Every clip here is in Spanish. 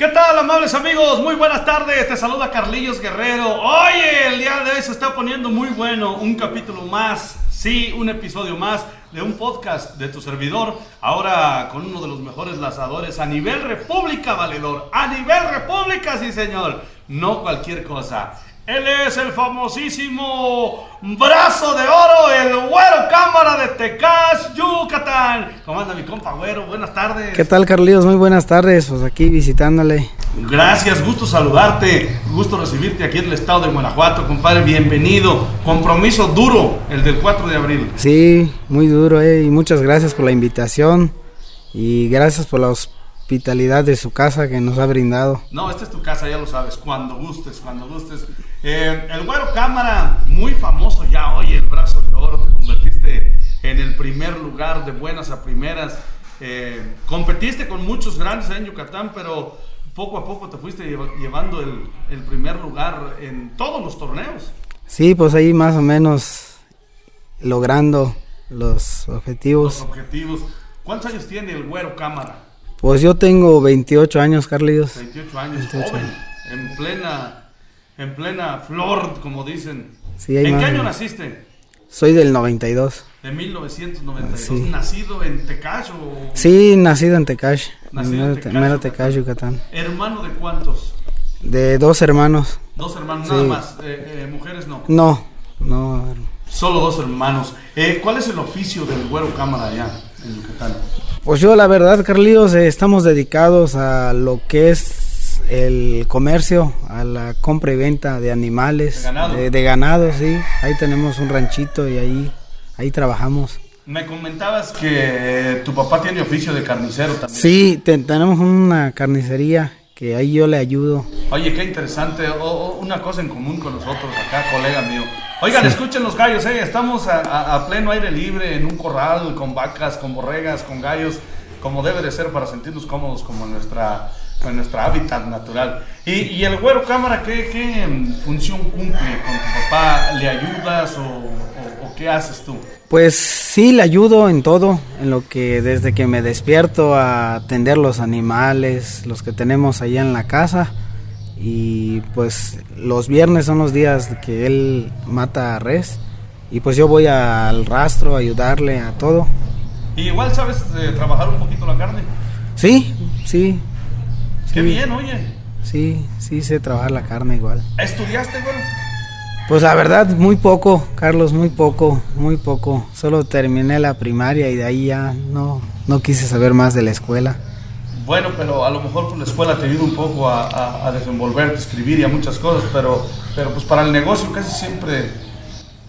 ¿Qué tal, amables amigos? Muy buenas tardes. Te saluda Carlillos Guerrero. Oye, el día de hoy se está poniendo muy bueno. Un capítulo más, sí, un episodio más de un podcast de tu servidor. Ahora con uno de los mejores lanzadores a nivel República, valedor. A nivel República, sí, señor. No cualquier cosa. Él es el famosísimo brazo de oro, el güero cámara de Tecas, Yucatán. ¿Cómo anda mi compa güero? Buenas tardes. ¿Qué tal, Carlitos? Muy buenas tardes. Pues aquí visitándole. Gracias, gusto saludarte, gusto recibirte aquí en el estado de Guanajuato, compadre. Bienvenido. Compromiso duro, el del 4 de abril. Sí, muy duro, eh. Y muchas gracias por la invitación. Y gracias por la hospitalidad de su casa que nos ha brindado. No, esta es tu casa, ya lo sabes, cuando gustes, cuando gustes. Eh, el Güero Cámara, muy famoso ya hoy, el brazo de oro, te convertiste en el primer lugar de buenas a primeras. Eh, competiste con muchos grandes en Yucatán, pero poco a poco te fuiste llevando el, el primer lugar en todos los torneos. Sí, pues ahí más o menos logrando los objetivos. Los objetivos. ¿Cuántos años tiene el Güero Cámara? Pues yo tengo 28 años, Carlitos. 28 años, 28 joven, en plena, en plena flor, como dicen. Sí, ¿En qué año naciste? Soy del 92. De 1992. Sí. ¿Nacido en Tecash o...? Sí, nacido en Tecash. Nacido en Tecash, Mero Tecash, Yucatán. ¿Hermano de cuántos? De dos hermanos. Dos hermanos, sí. nada más. Eh, eh, ¿Mujeres no? No, no. Solo dos hermanos. Eh, ¿Cuál es el oficio del güero cámara allá en Yucatán? Pues yo la verdad, Carlitos, eh, estamos dedicados a lo que es el comercio, a la compra y venta de animales, de ganado, de, de ganado sí. Ahí tenemos un ranchito y ahí, ahí trabajamos. Me comentabas que tu papá tiene oficio de carnicero también. Sí, te, tenemos una carnicería que ahí yo le ayudo. Oye, qué interesante, o, o una cosa en común con nosotros acá, colega mío. Oigan, sí. escuchen los gallos, eh. estamos a, a, a, pleno aire libre, en un corral, con vacas, con borregas, con gallos, como debe de ser para sentirnos cómodos como en nuestra, en nuestra hábitat natural. Y, y el güero cámara, ¿qué, ¿qué, función cumple con tu papá? ¿Le ayudas o, o, o, qué haces tú? Pues sí, le ayudo en todo, en lo que desde que me despierto a atender los animales, los que tenemos allá en la casa y pues los viernes son los días que él mata a res y pues yo voy al rastro a ayudarle a todo. ¿Y igual sabes eh, trabajar un poquito la carne? Sí, sí. Qué sí. bien, oye. Sí, sí sé trabajar la carne igual. ¿Estudiaste, güey? Pues la verdad, muy poco, Carlos, muy poco, muy poco. Solo terminé la primaria y de ahí ya no, no quise saber más de la escuela. Bueno, pero a lo mejor pues, la escuela te ayuda un poco a, a, a desenvolverte, escribir y a muchas cosas, pero, pero pues para el negocio casi siempre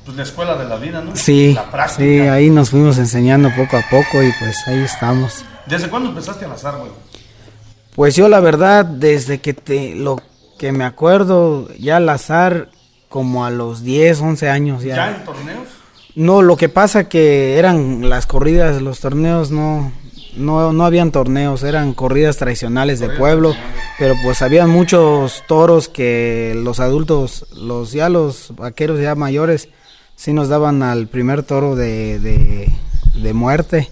pues la escuela de la vida, ¿no? Sí, la práctica. sí, ahí nos fuimos enseñando poco a poco y pues ahí estamos. ¿Desde cuándo empezaste a lazar, güey? Pues yo la verdad, desde que te, lo que me acuerdo, ya lazar como a los 10, 11 años ya. ¿Ya en torneos? No, lo que pasa que eran las corridas, los torneos no, no, no habían torneos, eran corridas tradicionales de pueblo, pero pues había muchos toros que los adultos, los ya los vaqueros ya mayores, sí nos daban al primer toro de, de, de muerte.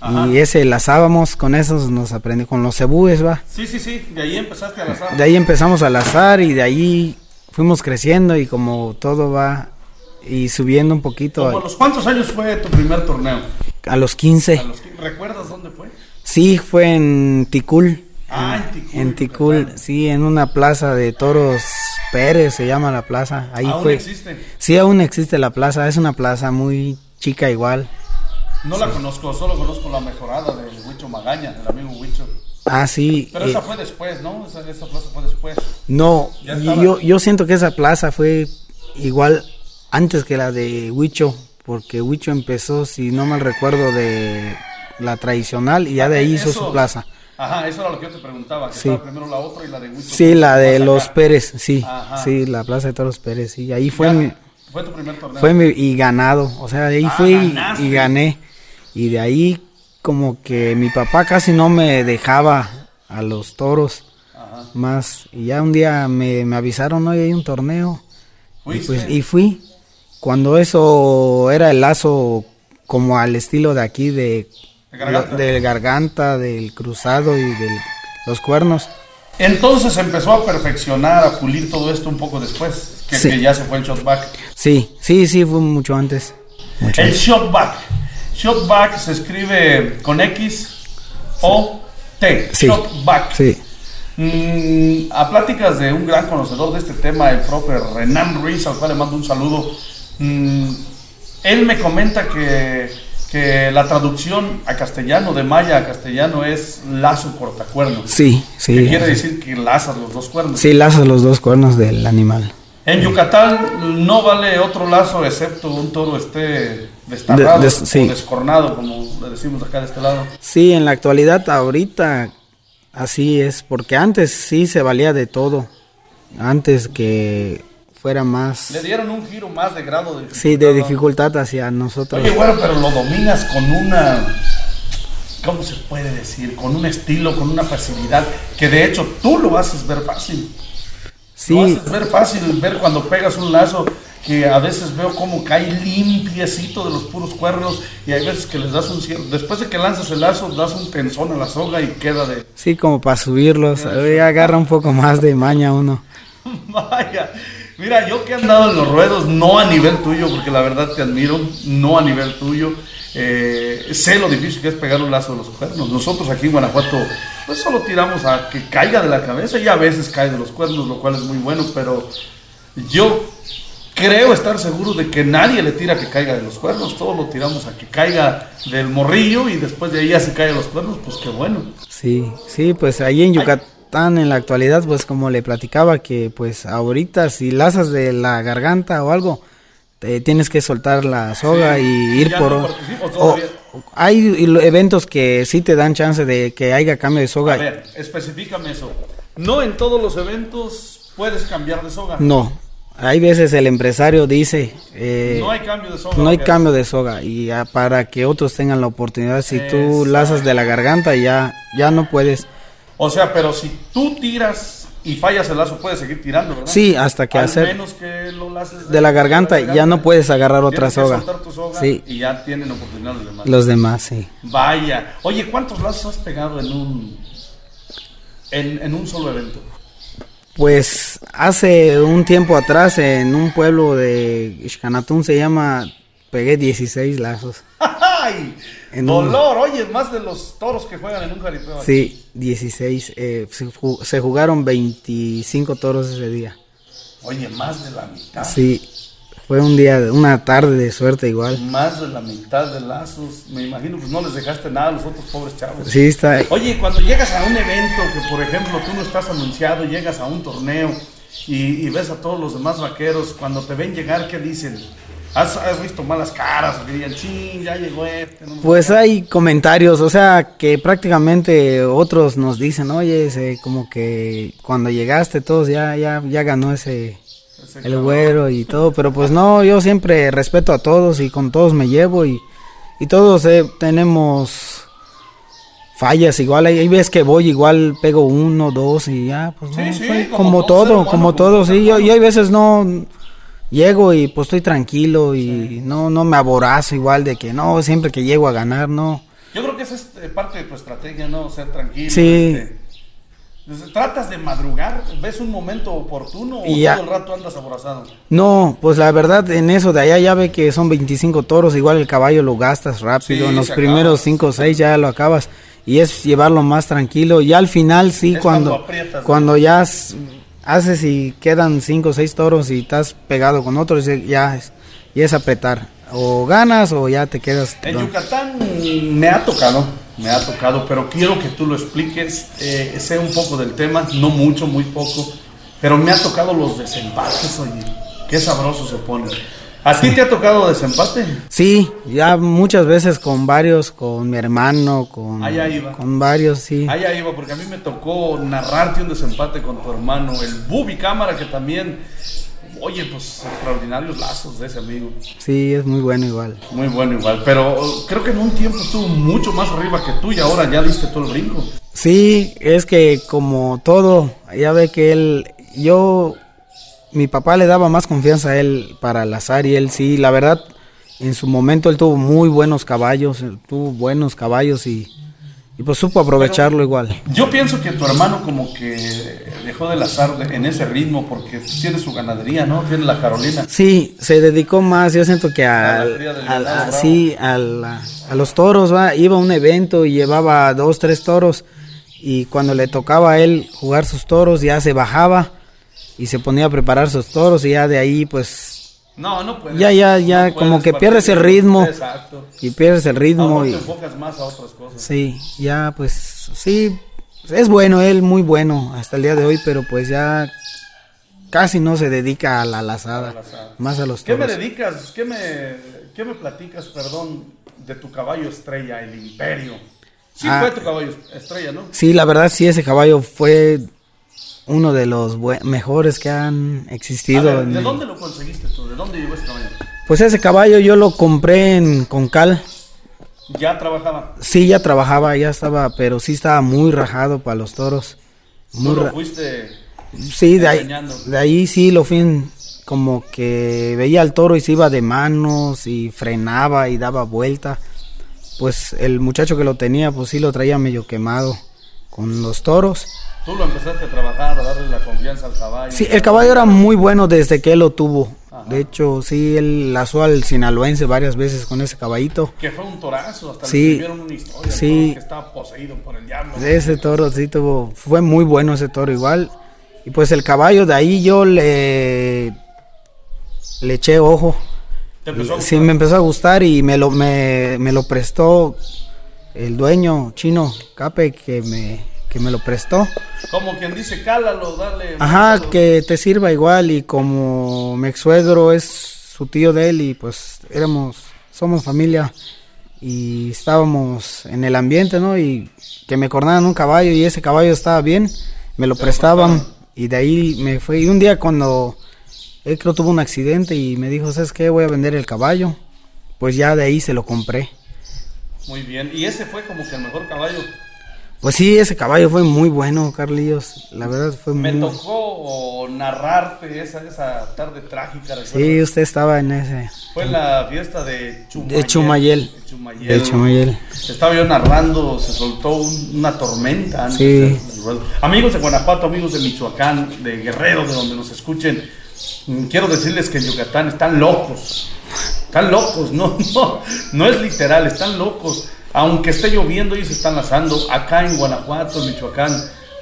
Ajá. Y ese lazábamos, con esos nos aprendí, con los cebúes, va. Sí, sí, sí, de ahí empezaste a lazar. De ahí empezamos a lazar y de ahí fuimos creciendo y como todo va y subiendo un poquito. ¿A los cuántos años fue tu primer torneo? A los 15. ¿A los, ¿Recuerdas dónde fue? Sí, fue en Ticul. Ah, en Ticul. En Ticul, sí, en una plaza de toros Pérez se llama la plaza. Ahí ¿Aún fue. existe? Sí, aún existe la plaza. Es una plaza muy chica igual. No sí. la conozco, solo conozco la mejorada de Huicho Magaña, del amigo Huicho. Ah, sí. Pero eh, esa fue después, ¿no? Esa, esa plaza fue después. No, yo, yo siento que esa plaza fue igual antes que la de Huicho, porque Huicho empezó, si no mal recuerdo, de la tradicional y ya de ahí hizo eso, su plaza. Ajá, eso era lo que yo te preguntaba, que sí. estaba primero la otra y la de Huicho. Sí, la de los acá. Pérez, sí, ajá. sí, la plaza de todos Pérez, sí, ahí fue mi, fue tu primer torneo. Fue mi, y ganado, o sea, de ahí ah, fui y, y gané. Y de ahí como que mi papá casi no me dejaba a los toros Ajá. más. Y ya un día me, me avisaron, hoy hay un torneo. Y, pues, y fui. Cuando eso era el lazo como al estilo de aquí, de, garganta. del garganta, del cruzado y de los cuernos. Entonces empezó a perfeccionar, a pulir todo esto un poco después, que, Sí. que ya se fue el shotback. Sí, sí, sí, fue mucho antes. Mucho El shotback. Shotback se escribe con X o T. Sí. Shotback. Sí, Mm, a pláticas de un gran conocedor de este tema, el profe Renan Ruiz, al cual le mando un saludo. Mm, él me comenta que, que la traducción a castellano, de maya a castellano, es lazo cortacuernos. sí, Que sí. quiere decir que lazas los dos cuernos. Sí, lazas los dos cuernos del animal. En Yucatán no vale otro lazo excepto un toro esté destarrado De- des- sí. o descornado, como le decimos acá de este lado. Sí, en la actualidad ahorita así es, porque antes sí se valía de todo. Antes que fuera más, Le dieron un giro más de grado de sí, de dificultad hacia nosotros. Oye, bueno, pero lo dominas con una. ¿Cómo se puede decir? Con un estilo, con una facilidad, que de hecho tú lo haces ver fácil. Lo Sí, haces ver fácil, ver cuando pegas un lazo, que a veces veo cómo cae limpiecito de los puros cuernos, y hay veces que les das un cierto. Después de que lanzas el lazo, das un tensón a la soga y queda de. sí, como para subirlos. eh, agarra un poco más de maña uno. Vaya, mira, yo que he andado en los ruedos, no a nivel tuyo, porque la verdad te admiro, no a nivel tuyo. eh, sé lo difícil que es pegar un lazo de los cuernos. Nosotros aquí en Guanajuato, pues solo tiramos a que caiga de la cabeza y a veces cae de los cuernos, lo cual es muy bueno, pero yo creo estar seguro de que nadie le tira que caiga de los cuernos, todos lo tiramos a que caiga del morrillo y después de ahí ya se cae de los cuernos, pues qué bueno. Sí, sí, pues ahí en Yucatán en la actualidad, pues como le platicaba que pues ahorita si lazas de la garganta o algo, te tienes que soltar la soga Sí. y ir ¿Ya por... no o- hay eventos que sí te dan chance de que haya cambio de soga. A ver, especifícame eso. No en todos los eventos puedes cambiar de soga. No, hay veces el empresario dice, eh, No hay cambio de soga. no hay cambio de soga y ah, para que otros tengan la oportunidad, si tú lazas de la garganta ya, ya no puedes. O sea, pero si tú tiras y fallas el lazo, puedes seguir tirando, ¿verdad? Sí, hasta que Al hacer menos que lo laces de la garganta ya no puedes agarrar otra soga. soltar tu soga Sí, Y ya tienen oportunidad los demás. los demás, sí. Vaya. Oye, ¿cuántos lazos has pegado en un en, en un solo evento? Pues hace un tiempo atrás en un pueblo de Ixcanatún se llama, pegué 16 lazos. ¡Ay! En un- Dolor, oye, más de los toros que juegan en un jaripeo. Sí, 16. eh, se, ju- se jugaron 25 toros ese día. Oye, más de la mitad. Sí, fue un día, una tarde de suerte igual. Más de la mitad de lazos. Me imagino, pues no les dejaste nada a los otros pobres chavos. Sí, está. Oye, cuando llegas a un evento que, por ejemplo, tú no estás anunciado, llegas a un torneo y, y ves a todos los demás vaqueros, cuando te ven llegar, ¿qué dicen? ¿Has, has visto malas caras? Que digan, ching, ya llegó este. no Pues hay comentarios, o sea, que prácticamente otros nos dicen, oye, ese, como que cuando llegaste todos ya, ya, ya ganó ese, Ese el güero y todo, pero pues no, yo siempre respeto a todos y con todos me llevo y, y todos eh, tenemos fallas, igual hay, hay veces que voy, igual pego uno, dos y ya, pues Sí, no, sí, como como, todo como todo, sí, yo, yo hay veces no llego y pues estoy tranquilo y no, no me aborazo igual de que no, siempre que llego a ganar, no. Yo creo que esa es eh, parte de tu estrategia, ¿no? Ser tranquilo. Sí. este, pues, tratas de madrugar, ves un momento oportuno o ya. todo el rato andas aborazado. No, pues la verdad en eso de allá ya ve que son 25 toros, igual el caballo lo gastas rápido, Sí, en los primeros acaba. 5 o 6 ya lo acabas y es llevarlo más tranquilo y al final sí Es cuando cuando aprietas, ¿no? cuando ya haces y quedan 5 o 6 toros y estás pegado con otros ya es, ya es apretar, o ganas o ya te quedas. En don- Yucatán me ha tocado, me ha tocado, pero quiero que tú lo expliques. eh, sé un poco del tema, no mucho, muy poco, pero me ha tocado los desempates, oye. Qué sabroso se pone. ¿A ti te ha tocado desempate? Sí, ya muchas veces con varios, con mi hermano, con, Allá iba. con varios, sí. Allá iba, porque a mí me tocó narrarte un desempate con tu hermano, el Bubi Cámara, que también, oye, pues extraordinarios lazos de ese amigo. Sí, es muy bueno igual. Muy bueno igual, pero uh, creo que en un tiempo estuvo mucho más arriba que tú y ahora ya diste todo el brinco. Sí, es que como todo, ya ve que él, yo, mi papá le daba más confianza a él para el azar y él sí, la verdad, en su momento él tuvo muy buenos caballos, él tuvo buenos caballos y, y pues supo aprovecharlo igual. Yo pienso que tu hermano como que dejó del azar en ese ritmo porque tiene su ganadería, ¿no? Tiene la Carolina. Sí, se dedicó más, yo siento que al, a, sí, al, a, los toros, va, iba a un evento y llevaba dos, tres toros y cuando le tocaba a él jugar sus toros ya se bajaba y se ponía a preparar sus toros y ya de ahí pues no, no puedes. Ya, ya, ya, como que pierdes el ritmo. Exacto. Y pierdes el ritmo. y te enfocas más a otras cosas. Sí, ya, pues, sí, es bueno, él muy bueno hasta el día de hoy, pero pues ya casi no se dedica a la lazada, más a los toros. ¿Qué me dedicas, qué me, qué me platicas, perdón, de tu caballo estrella, el Imperio? Sí ah. fue tu caballo estrella, ¿no? Sí, la verdad sí, ese caballo fue uno de los mejores que han existido. ¿De dónde lo conseguiste tú? ¿De dónde llegó ese caballo? Pues ese caballo yo lo compré en Concal. ¿Ya trabajaba? Sí, ya trabajaba, ya estaba, pero sí estaba muy rajado para los toros. Muy ¿Tú lo fuiste Sí, de ahí, de ahí sí lo fui como que veía al toro y se iba de manos y frenaba y daba vuelta. Pues el muchacho que lo tenía, pues sí lo traía medio quemado con los toros Tú lo empezaste a trabajar, a darle la confianza al caballo. Sí, el caballo era muy bueno desde que él lo tuvo. De hecho, sí, él lazó al sinaloense varias veces con ese caballito. Que fue un torazo, hasta sí, le una historia. Sí. Que estaba poseído por el diablo. Ese toro sí tuvo, fue muy bueno ese toro igual. Y pues el caballo de ahí yo le, le eché ojo. ¿Te empezó sí, me empezó a gustar y me lo, me, me lo prestó el dueño chino, Cape, que me que me lo prestó. Como quien dice, cálalo, dale. Ajá, que te sirva igual y como mi ex suegro es su tío de él y pues éramos, somos familia y estábamos en el ambiente, ¿no? Y que me cornaran un caballo y ese caballo estaba bien, me lo prestaban y de ahí me fue. Y un día cuando él creo tuvo un accidente y me dijo, ¿sabes qué? Voy a vender el caballo. Pues ya de ahí se lo compré. Muy bien, y ese fue como que el mejor caballo pues sí, ese caballo fue muy bueno, Carlillos. La verdad fue muy Me tocó narrarte esa, esa tarde trágica. Sí, usted estaba en ese. Fue en la fiesta de Chumayel. De Chumayel. De Chumayel. Estaba yo narrando, se soltó una tormenta. Sí. Amigos de Guanajuato, amigos de Michoacán, de Guerrero, de donde nos escuchen, mm, quiero decirles que en Yucatán están locos. Están locos, no, no, no es literal, están locos aunque esté lloviendo, ellos están lazando. Acá en Guanajuato, en Michoacán,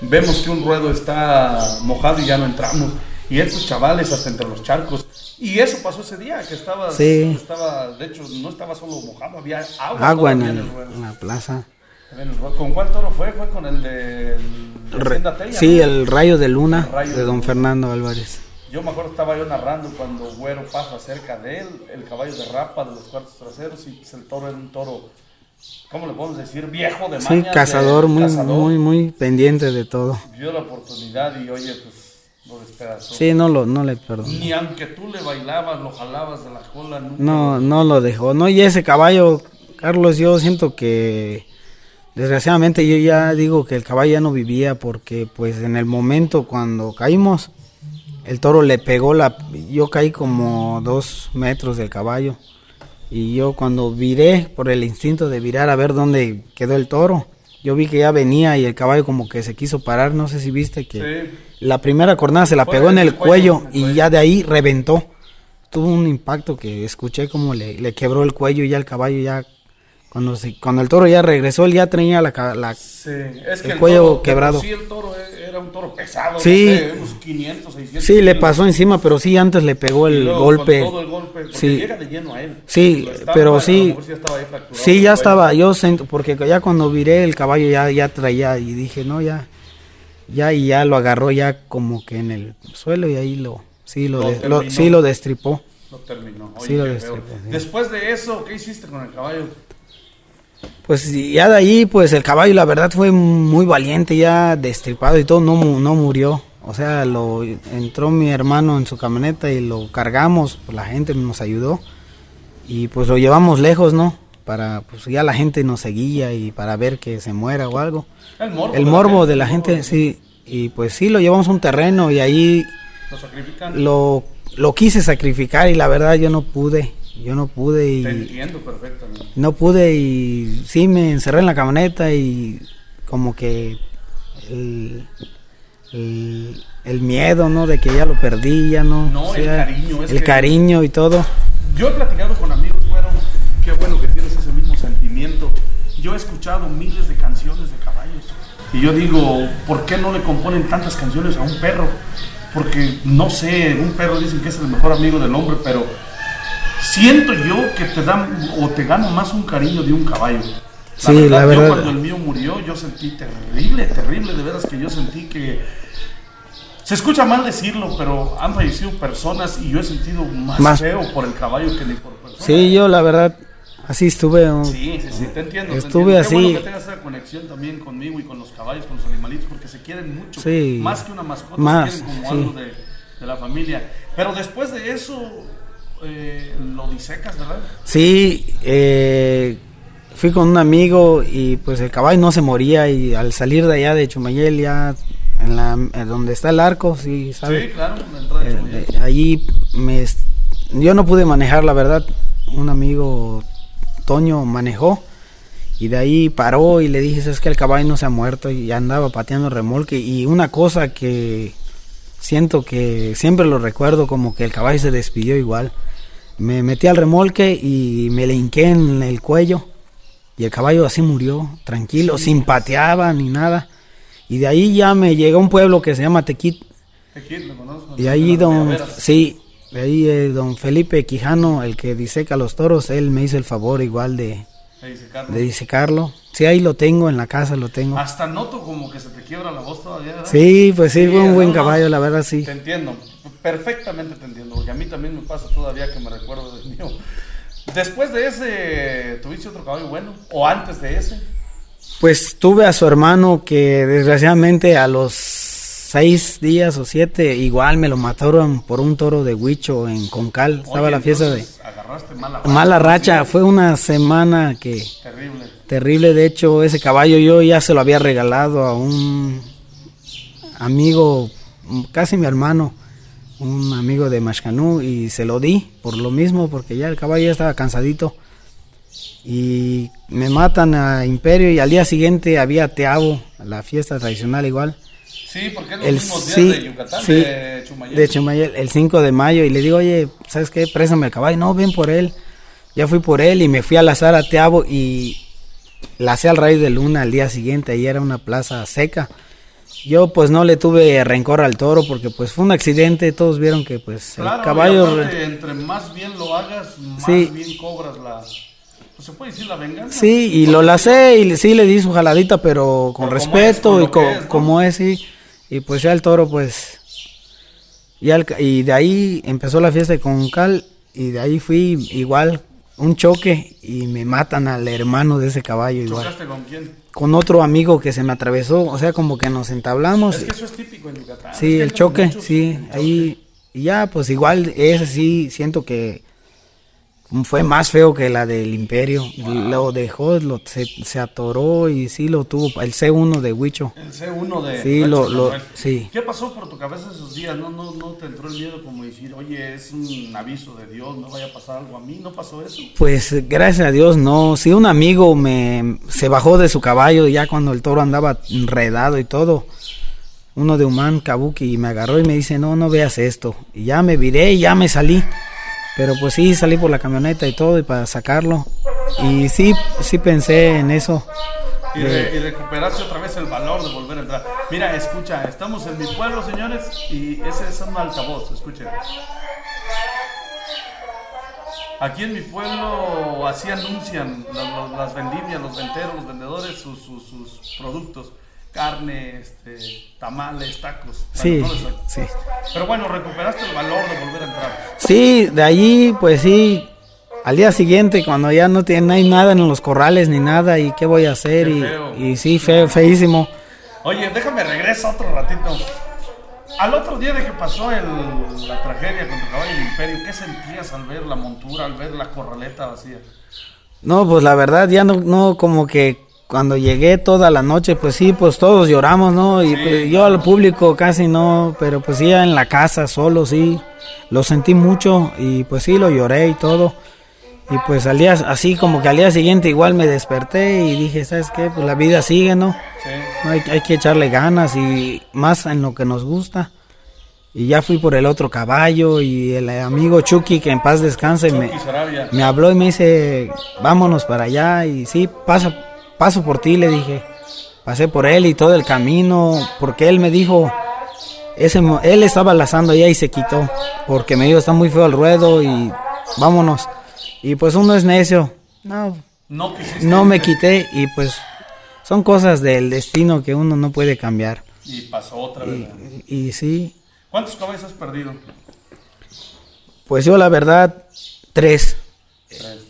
vemos que un ruedo está mojado y ya no entramos. Y estos chavales hasta entre los charcos. Y eso pasó ese día, que estaba, estaba de hecho, no estaba solo mojado, había agua, agua en, el, en, la plaza. ¿Con cuál toro fue? ¿Fue con el de, Sí, el rayo de luna de don Fernando Álvarez. Yo me acuerdo estaba yo narrando cuando Güero pasa cerca de él, el caballo de rapa de los cuartos traseros y pues, el toro era un toro ¿cómo le podemos decir? Viejo de mañas. Sí, cazador, muy, muy, muy pendiente de todo. Vio la oportunidad y oye, pues lo despedazó. Sí, no, lo, no le perdonó. Ni aunque tú le bailabas, lo jalabas de la cola. No, no lo dejó. No, y ese caballo, Carlos, yo siento que desgraciadamente yo ya digo que el caballo ya no vivía porque pues en el momento cuando caímos, el toro le pegó la... Yo caí como dos metros del caballo. Y yo cuando viré, por el instinto de virar a ver dónde quedó el toro, yo vi que ya venía y el caballo como que se quiso parar, no sé si viste que la primera cornada se la pegó en el, cuello, y ya de ahí reventó. Tuvo un impacto que escuché como le, le quebró el cuello y ya el caballo ya cuando, cuando el toro ya regresó, él ya tenía la, la el, cuello quebrado. Sí, el toro era un toro pesado, sí, Sí, le pasó encima, pero sí, antes le pegó el golpe. Todo el golpe sí. llega de lleno a él. Sí, pero sí. sí, ya estaba, yo siento, porque ya cuando viré el caballo ya, ya traía y dije, no, ya, ya, y ya lo agarró ya como que en el suelo y ahí lo, sí, lo, sí, lo destripó. Lo terminó. sí, lo destripó. Después de eso, ¿qué hiciste con el caballo? Pues ya de ahí, pues el caballo la verdad fue muy valiente, ya destripado y todo, no, no murió. O sea, lo entró mi hermano en su camioneta y lo cargamos, pues la gente nos ayudó y pues lo llevamos lejos, ¿no? Para, pues ya la gente nos seguía y para ver que se muera o algo. El morbo, el morbo de la gente, sí. Y pues sí, lo llevamos a un terreno y ahí lo, lo, lo quise sacrificar y la verdad yo no pude yo no pude y... Te entiendo perfectamente. No pude y sí me encerré en la camioneta y como que el, el, el miedo, ¿no? De que ya lo perdí, ya no. No, o el cariño, es el cariño y todo. Yo he platicado con amigos, bueno, qué bueno que tienes ese mismo sentimiento. Yo he escuchado miles de canciones de caballos. Y yo digo, ¿por qué no le componen tantas canciones a un perro? Porque, no sé, un perro dicen que es el mejor amigo del hombre, pero siento yo que te dan o te gana más un cariño de un caballo. Sí, la yo verdad. cuando el mío murió, yo sentí terrible, terrible, de veras que yo sentí que se escucha mal decirlo, pero han fallecido personas y yo he sentido más, Más- feo por el caballo que ni por persona. Sí, yo la verdad, así estuve. Sí, sí, sí, te entiendo. te Estuve entiendo. Qué bueno así. que tengas esa conexión también conmigo y con los caballos, con los animalitos, porque se quieren mucho. Sí. Más que una mascota, Más, se quieren como sí. algo de, de la familia. Pero después de eso, eh, lo disecas, ¿verdad? Sí, eh, fui con un amigo y pues el caballo no se moría y al salir de allá de Chumayel ya en la en donde está el arco, sí, ¿sabes? Sí, claro, de Eh, allí me yo no pude manejar la verdad. Un amigo Toño manejó y de ahí paró y le dije es que el caballo no se ha muerto y andaba pateando remolque y una cosa que siento que siempre lo recuerdo como que el caballo se despidió igual me metí al remolque y me le hinqué en el cuello y el caballo así murió tranquilo sin pateaba ni nada y de ahí ya me llegó a un pueblo que se llama Tequit Aquí lo conozco. y ahí don, sí, de ahí eh, don Felipe Quijano, el que diseca los toros, él me hizo el favor igual de, de disecarlo. Sí, ahí lo tengo, en la casa lo tengo. Hasta noto como que se te quiebra la voz todavía, ¿verdad? Sí, pues sí, Sí, fue un buen no. caballo, la verdad sí. Te entiendo, perfectamente te entiendo, porque a mí también me pasa todavía que me recuerdo del mío. Después de ese, ¿tuviste otro caballo bueno? ¿O antes de ese? Pues tuve a su hermano que desgraciadamente a los seis días o siete igual me lo mataron por un toro de Huicho en Concal. Estaba Oye, la fiesta de Agarraste mala racha. mala racha. Fue una semana que Terrible. terrible. De hecho, ese caballo yo ya se lo había regalado a un amigo, casi mi hermano, un amigo de Mashcanú, y se lo di por lo mismo, porque ya el caballo ya estaba cansadito. Y me matan a Imperio y al día siguiente había Teabo, la fiesta tradicional igual. Sí, porque es los El, mismos días sí, de Yucatán, sí, de Chumayel. de Chumayel, el 5 de mayo, y le digo, oye, ¿sabes qué? Préstame el caballo. No, ven por él. Ya fui por él y me fui a lazar a Teabo y lacé al rayo de luna al día siguiente. Ahí era una plaza seca. Yo pues no le tuve rencor al toro porque pues fue un accidente. Todos vieron que pues Claro, el caballo... y aparte, entre más bien lo hagas, más Sí. bien cobras la... pues, ¿Se puede decir la venganza? Sí, y lo lacé y sí le di su jaladita, pero con Pero respeto es, con y co- es, ¿no? como es, sí. Y pues ya el toro, pues. Ya el ca- y de ahí empezó la fiesta con Cal y de ahí fui igual, un choque y me matan al hermano de ese caballo igual. ¿Chocaste con quién? Con otro amigo que se me atravesó, o sea, como que nos entablamos. Es que eso es típico en Yucatán. es Sí, el es choque, sí, el choque. ahí, y ya, pues igual, ese sí, siento que fue más feo que la del Imperio, lo dejó, lo, se, se atoró y sí lo tuvo, el C1 de Huicho, El C1 de... Sí, lo- sí. ¿Qué pasó por tu cabeza esos días? ¿No, no, ¿No te entró el miedo como decir, oye, es un aviso de Dios, no vaya a pasar algo a mí? ¿No pasó eso? pues gracias a Dios no, sí un amigo me, se bajó de su caballo ya cuando el toro andaba enredado y todo, uno de Humán, Kabuki, y me agarró y me dice, no, no veas esto, y ya me viré y ya me salí. Pero pues sí, salí por la camioneta y todo y para sacarlo. Y sí, sí pensé en eso. Y, re- y recuperaste otra vez el valor de volver a entrar. Mira, escucha, estamos en mi pueblo, señores, y ese es un altavoz, escuchen. Aquí en mi pueblo así anuncian las vendimias, los venteros, los vendedores sus, sus- sus productos. Carne, este, tamales, tacos. Sí, sí. Pero bueno, recuperaste el valor de volver a entrar. Sí, de allí, pues sí, al día siguiente, cuando ya no, tiene, no hay nada en los corrales ni nada, y qué voy a hacer, y, y sí, feo, feísimo. Oye, déjame regreso otro ratito. Al otro día de que pasó el- la tragedia con tu caballo del imperio, ¿qué sentías al ver la montura, al ver la corraleta vacía? No, pues la verdad, ya no, no, como que cuando llegué toda la noche, pues sí, pues todos lloramos, ¿no? Y pues, yo al público casi no, pero pues sí, en la casa solo, sí, lo sentí mucho y pues sí, lo lloré y todo. Y pues al día, así como que al día siguiente igual me desperté y dije, ¿sabes qué? Pues la vida sigue, ¿no? Sí. No, Hay, hay que echarle ganas y más en lo que nos gusta. Y ya fui por el otro caballo y el amigo Chucky, que en paz descanse, me, me habló y me dice, vámonos para allá. Y sí, paso, paso por ti, le dije. Pasé por él y todo el camino, porque él me dijo, ese, él estaba lazando allá y se quitó, porque me dijo, está muy feo el ruedo y vámonos. Y pues uno es necio. No, No no me quité y pues son cosas del destino que uno no puede cambiar. Y pasó otra vez. Y, y sí, ¿Cuántos caballos has perdido? pues yo la verdad, tres.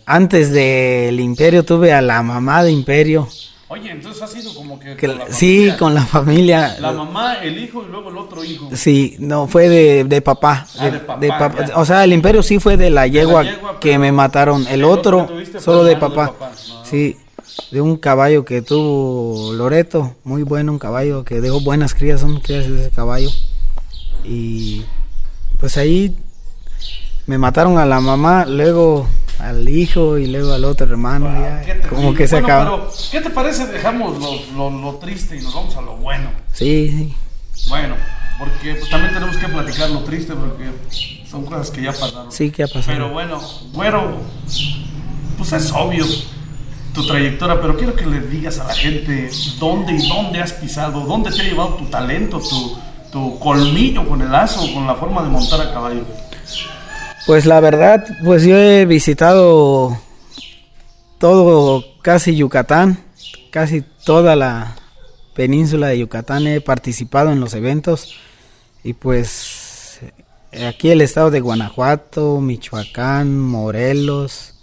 Antes del imperio tuve a la mamá de imperio. Oye, entonces ha sido como que. que- con la sí, con la familia. La mamá, el hijo y luego el otro hijo. Sí, no, fue de, de papá. Ah, de papá. O sea, el imperio sí fue de la yegua, yegua, que me mataron. El otro solo de papá. papá. No. Sí, de un caballo que tuvo Loreto. Muy bueno, un caballo que dejó buenas crías, son crías de ese caballo. Y pues ahí me mataron a la mamá, luego al hijo y luego al otro hermano. ya, como que se Bueno, pero, ¿Qué te parece? Dejamos lo, lo, lo triste y nos vamos a lo bueno. Sí, sí, Bueno, porque pues, también tenemos que platicar lo triste porque son cosas que ya pasaron. sí, ¿qué ha pasado? Pero bueno, güero, pues es obvio tu trayectoria, pero quiero que le digas a la gente dónde y dónde has pisado, dónde te ha llevado tu talento, tu, tu colmillo con el lazo, con la forma de montar a caballo. Pues la verdad, pues yo he visitado todo, casi Yucatán, casi toda la península de Yucatán, he participado en los eventos y pues eh, aquí el estado de Guanajuato, Michoacán, Morelos,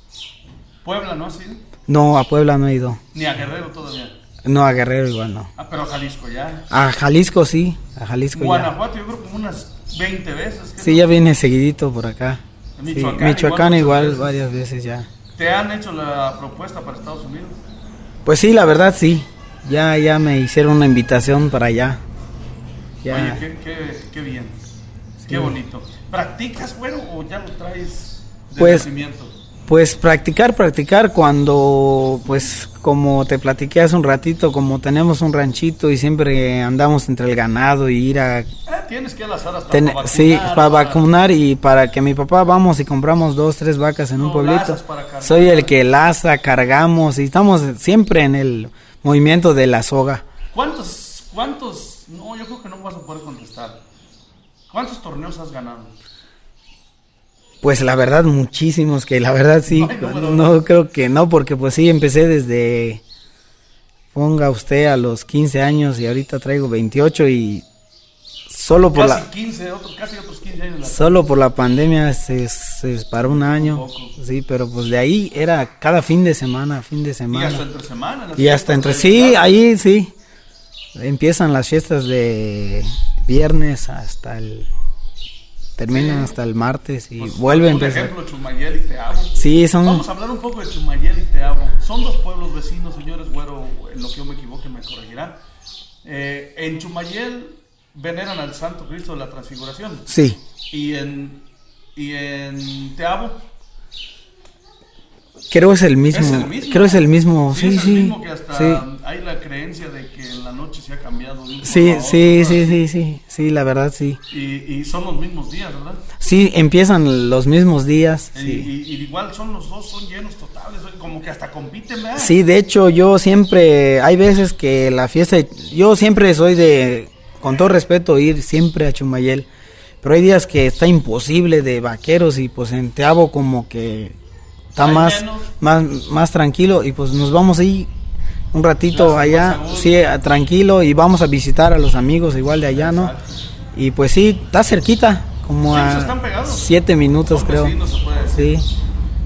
Puebla, ¿no has ido? no, a Puebla no he ido, Ni a Guerrero todavía. no, a Guerrero igual no, Ah, pero a Jalisco ya. a Jalisco sí, a Jalisco ya. Guanajuato yo creo como unas 20 veces. ¿qué Sí, no? ya viene seguidito por acá. Sí, Michoacán Michoacán, igual varias veces ya. ¿Te han hecho la propuesta para Estados Unidos? Pues sí, la verdad sí. Ya, ya me hicieron una invitación para allá. Ya. Oye, qué, qué, qué bien. Qué bonito. ¿Practicas, güero, o ya lo traes de Pues- nacimiento? Pues practicar, practicar cuando, pues como te platiqué hace un ratito, como tenemos un ranchito y siempre andamos entre el ganado y ir a... Eh, tienes que alazar hasta ten- para sí, vacunar, para vacunar y para que mi papá vamos y compramos dos, tres vacas en un pueblito. para. Soy el que laza, cargamos y estamos siempre en el movimiento de la soga. ¿Cuántos, cuántos, no, yo creo que no vas a poder contestar. ¿Cuántos torneos has ganado? Pues la verdad muchísimos, que la verdad sí, No no creo que no, porque pues sí, empecé desde, ponga usted a los 15 años y ahorita traigo 28 y solo por Casi la, 15, otros, casi otros 15 años. la- solo por la pandemia se, se paró un año, poco. sí, pero pues de ahí era cada fin de semana, fin de Y semana. hasta entre semanas. las Y hasta entre sí, ahí sí. Empiezan las fiestas de viernes hasta el terminan Sí. hasta el martes y Pues, vuelve a Por ejemplo, Chumayel y Teabo. Sí, son Vamos a hablar un poco de Chumayel y Teabo. Son dos pueblos vecinos, señores, güero, en lo que yo me equivoque me corregirá. Eh, en Chumayel veneran al Santo Cristo de la Transfiguración. sí. Y en, y en Teabo Creo es el mismo. es el mismo. Creo es el mismo. Sí, es el sí. mismo que hasta Sí. hay la creencia de que la noche se ha cambiado de un Sí, sí, otro, sí, sí, sí, sí, la verdad sí. Y, y son los mismos días, ¿verdad? Sí, empiezan los mismos días. Y, Sí. y- y igual son los dos, son llenos totales, como que hasta compiten, ¿verdad? Sí, de hecho yo siempre, hay veces que la fiesta, yo siempre soy de, con todo respeto, ir siempre a Chumayel, pero hay días que está imposible de vaqueros y pues en Teabo como que está más, más, más tranquilo y pues nos vamos ahí un ratito allá, sí, a- tranquilo y vamos a visitar a los amigos igual de allá, ¿no? Y pues sí, está cerquita, como Sí, pues, a pegados. siete minutos Son creo. vecinos, se puede decir. Sí,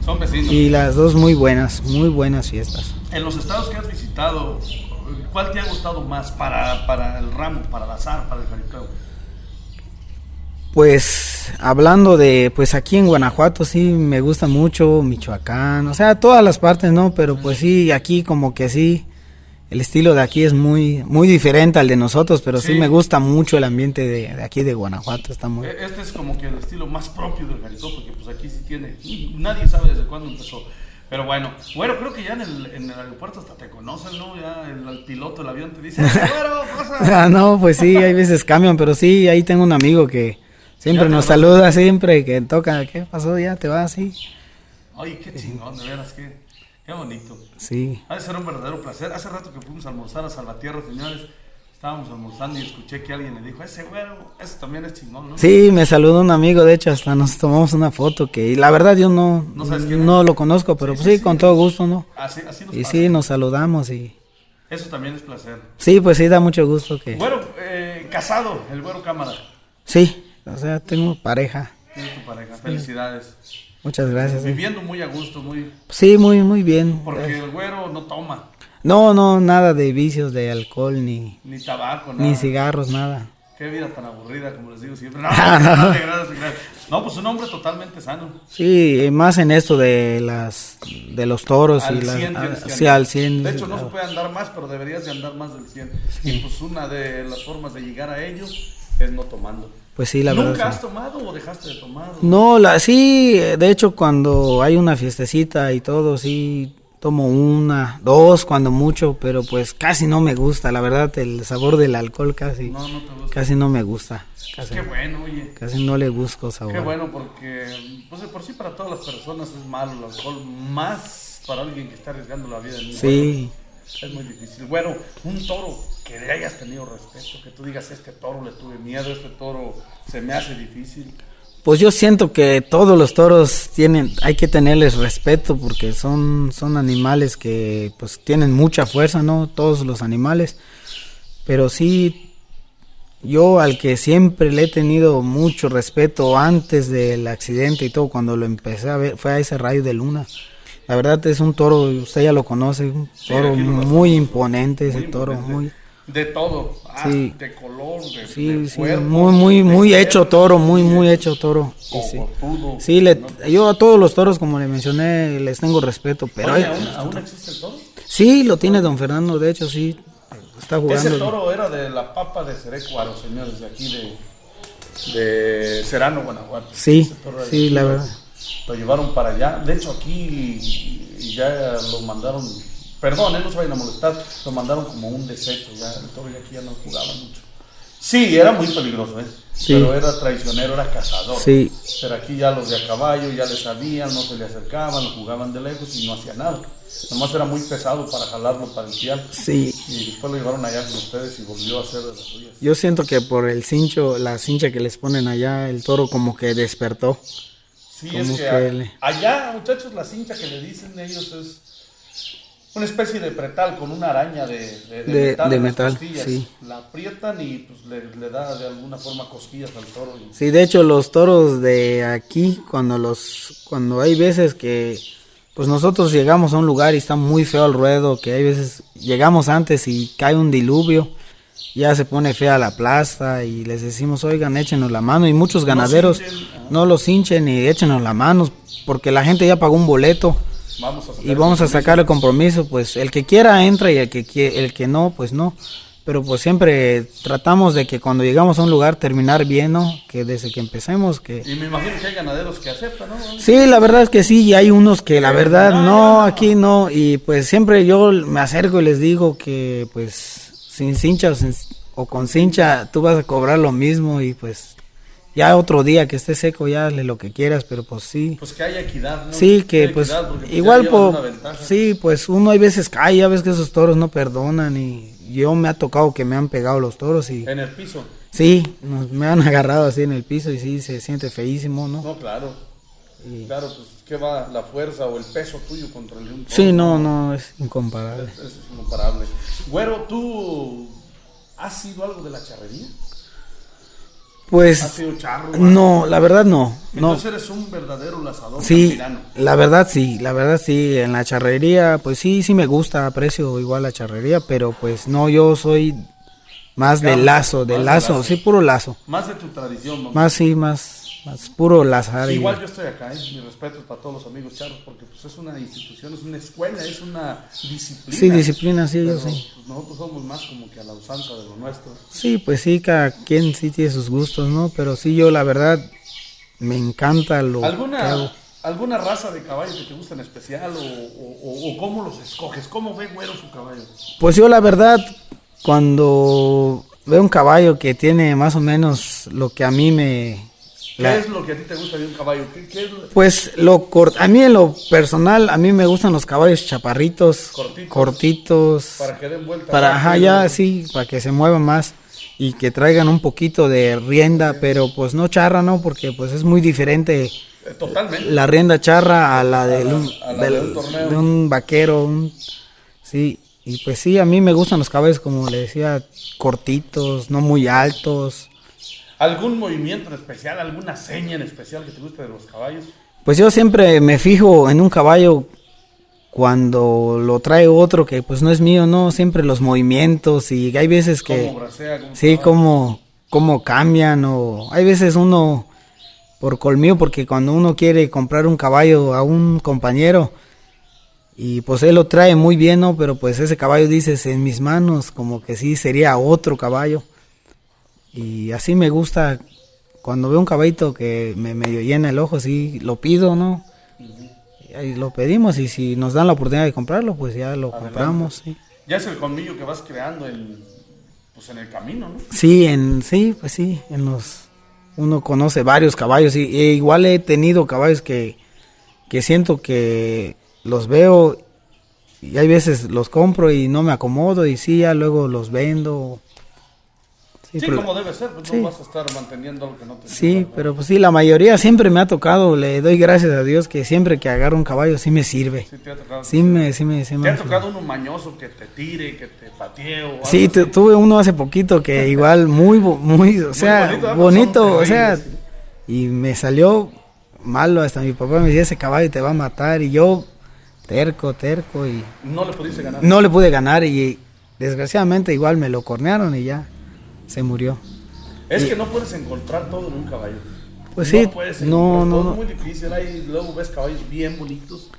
Son vecinos. y las dos muy buenas, muy buenas fiestas. En los estados que has visitado, ¿cuál te ha gustado más para, para el ramo, para el azar, para el jaripeo? Pues hablando de, pues aquí en Guanajuato sí me gusta mucho, Michoacán, o sea, todas las partes, ¿no? Pero pues sí, aquí como que sí, el estilo de aquí es muy muy diferente al de nosotros, pero sí, Sí. me gusta mucho el ambiente de, de aquí de Guanajuato, está muy... E- Este es como que el estilo más propio del Jericó, porque pues aquí sí tiene, nadie sabe desde cuándo empezó. Pero bueno, bueno, creo que ya en el, en el aeropuerto hasta te conocen, ¿no? Ya el, el piloto del avión te dice, "Eh, güero, pasa. Ah, no, pues sí, hay veces cambian, pero sí, ahí tengo un amigo que siempre nos saluda, siempre que toca, ¿qué pasó? Ya te vas, sí. Ay, qué chingón, de veras, qué, qué bonito. Sí. Ha de ser un verdadero placer. Hace rato que fuimos a almorzar a Salvatierra, señores, estábamos almorzando y escuché que alguien le dijo, ese güero, ese también es chingón, ¿no? Sí, me saludó un amigo, de hecho, hasta nos tomamos una foto que y la verdad yo no, ¿No lo conozco, pero Sí, pues sí, con todo gusto, ¿no? Así, así nos Y pasa. sí, nos saludamos y Eso también es placer. sí, pues sí, da mucho gusto que... Güero, eh, casado, el güero cámara. Sí, o sea, tengo pareja. Tienes tu pareja, felicidades. Muchas gracias. Viviendo muy a gusto, muy... Sí, muy, muy bien. Porque el güero no toma, No, no, nada de vicios de alcohol ni, ni tabaco, nada. ni cigarros, nada. Qué vida tan aburrida, como les digo siempre. No, no, pues un hombre totalmente sano. Sí, más en esto de las de los toros Al y las 100 ah, que sí, andar. al 100. De hecho, no se claro. puede andar más, pero deberías de andar más del 100. Y pues una de las formas de llegar a ello es no tomando. Pues sí, la ¿Nunca verdad. has sí. tomado o dejaste de tomar? No, la sí, de hecho cuando hay una fiestecita y todo, sí tomo una, dos cuando mucho, pero pues casi no me gusta, la verdad, el sabor del alcohol casi No, no te gusta. casi no me gusta. Casi, Qué bueno, oye. casi no le busco sabor. Qué bueno, porque pues de por sí para todas las personas es malo el alcohol, más para alguien que está arriesgando la vida en Sí. Es muy difícil. Bueno, un toro que le hayas tenido respeto, que tú digas, este toro le tuve miedo, este toro se me hace difícil. Pues yo siento que todos los toros tienen, hay que tenerles respeto porque son, son animales que pues tienen mucha fuerza, ¿no? Todos los animales. Pero sí, yo al que siempre le he tenido mucho respeto antes del accidente y todo, cuando lo empecé a ver, fue a ese rayo de luna. La verdad es un toro, usted ya lo conoce, un toro muy imponente ese Muy toro, imponente. muy... De todo, ah, Sí. de color, de, Sí, de cuerpo, muy, muy, muy hecho toro, muy, muy hecho toro. Cogotudo, Sí, le, ¿no? yo a todos los toros, como le mencioné, les tengo respeto, pero Oye, ¿aún, aún existe el toro? sí, lo tiene don Fernando, de hecho, sí, está Ese jugando. toro era de la papa de Cerecuaro, señores, de aquí de, de Serano, Guanajuato. Sí, Ese sí, la verdad. Lo llevaron para allá. De hecho, aquí ya lo mandaron. Perdón, eh, no se vayan a molestar. Lo mandaron como un desecho. Ya, el toro ya aquí ya no jugaba mucho. Sí, era muy peligroso, ¿eh? Sí. Pero era traicionero, era cazador. Sí, Pero aquí ya los de a caballo ya le sabían, no se le acercaban, lo jugaban de lejos y no hacía nada. Nomás era muy pesado para jalarlo para el pial. sí. Y después lo llevaron allá con ustedes y volvió a hacer de las suyas. Yo siento que por el cincho, la cincha que les ponen allá, el toro como que despertó. Sí, ¿Cómo es que, que a- le- allá, muchachos, la cincha que le dicen ellos es una especie de pretal con una araña de, de, De- metal. de sí. La aprietan y pues le, le da de alguna forma cosquillas al toro. y- Sí, de hecho los toros de aquí, cuando los, cuando hay veces que, pues nosotros llegamos a un lugar y está muy feo el ruedo, que hay veces llegamos antes y cae un diluvio, ya se pone fea la plaza y les decimos, oigan, échenos la mano y muchos ganaderos hinchen, no los hinchen y échenos la mano porque la gente ya pagó un boleto Vamos y vamos a sacar el compromiso, pues el que quiera entra y el que el que no, pues no. Pero pues siempre tratamos de que cuando llegamos a un lugar terminar bien, ¿no? Que desde que empecemos que Y me imagino que hay ganaderos que aceptan, ¿no? Sí, la verdad es que sí, y hay unos que la verdad no, no, no. aquí no, y pues siempre yo me acerco y les digo que pues sin cincha o, sin- o con cincha tú vas a cobrar lo mismo y pues ya otro día que esté seco ya hazle lo que quieras, pero pues sí. Pues que haya equidad, ¿no? Sí, que pues equidad, pues, igual ventaja. sí, pues uno hay veces cae, ya ves que esos toros no perdonan y yo me ha tocado que me han pegado los toros y En el piso. sí, nos, me han agarrado así en el piso y sí se siente feísimo, ¿no? No, claro. Y- Claro, pues ¿qué va la fuerza o el peso tuyo contra el de un toro? sí, no, no, es incomparable. Eso es incomparable. Güero, ¿tú has sido algo de la charrería? ¿Has Pues sido charro? no, la verdad no, no. Entonces eres un verdadero lazador Sí, campirano. la verdad sí, la verdad sí, en la charrería, pues sí, sí me gusta, aprecio igual la charrería, pero pues no, yo soy más de lazo, de más de lazo, sí, puro lazo. Más de tu tradición, vamos. Más sí, más, más puro lazar. y- Igual yo estoy acá, ¿eh? mi respeto para todos los amigos charros, porque pues, es una institución, es una escuela, es una disciplina. Sí, disciplina, sí, Pero, yo sí. pues, nosotros somos más como que a la usanza de lo nuestro. Sí, pues sí, cada quien sí tiene sus gustos, ¿no? Pero sí, yo la verdad me encanta lo que hago. ¿Alguna, ¿Alguna raza de caballo que te gusta en especial o, o- o- o cómo los escoges? ¿Cómo ve güero su caballo? Pues yo la verdad, cuando veo un caballo que tiene más o menos lo que a mí me... ¿Qué la- es lo que a ti te gusta de un caballo? ¿Qué, qué es lo- Pues lo cort a mí en lo personal, a mí me gustan los caballos chaparritos, Cortitos. cortitos, para que den vuelta? para, ajá, ya sí, para que se muevan más y que traigan un poquito de rienda, pero pues no charra, ¿no? Porque pues es muy diferente Eh, Totalmente. la rienda charra a la de un, a la de del- un torneo. de un vaquero, un- sí, y pues sí, a mí me gustan los caballos, como le decía, cortitos, no muy altos. ¿Algún movimiento en especial, alguna seña en especial que te guste de los caballos? Pues yo siempre me fijo en un caballo cuando lo trae otro que pues no es mío, no, siempre los movimientos y hay veces que... ¿Cómo Sí, cómo, cómo cambian o hay veces uno por colmillo porque cuando uno quiere comprar un caballo a un compañero y pues él lo trae muy bien, ¿no? Pero pues ese caballo dices en mis manos como que sí sería otro caballo. Y así me gusta cuando veo un caballito que me medio llena el ojo, sí lo pido, ¿no? Y lo pedimos y si nos dan la oportunidad de comprarlo, pues ya lo Adelante. compramos, sí. Ya es el colmillo que vas creando en, pues en el camino, ¿no? Sí, en sí, pues sí, en los uno conoce varios caballos y, e igual he tenido caballos que, que siento que los veo y hay veces los compro y no me acomodo y sí, ya luego los vendo. Sí, Sí, pero, como debe ser, pues sí. no vas a estar manteniendo algo que no te sí, pero pues sí, la mayoría siempre me ha tocado, le doy gracias a Dios que siempre que agarro un caballo sí me sirve. Sí, te ha tocado. Sí me, sí me, sí me ¿Te ha ha tocado uno mañoso que te tire, que te patee o algo Sí, así? tuve uno hace poquito que igual muy, muy, o sea, bonito, bonito, o sea, y me salió malo, hasta mi papá me decía, ese caballo te va a matar, y yo, terco, terco, y No le pudiste ganar. no le pude ganar, y desgraciadamente igual me lo cornearon y ya, se murió. Es que no puedes encontrar todo en un caballo. Pues no sí, puedes no, no, todo, no. Es muy difícil. Hay, luego ves caballos bien bonitos,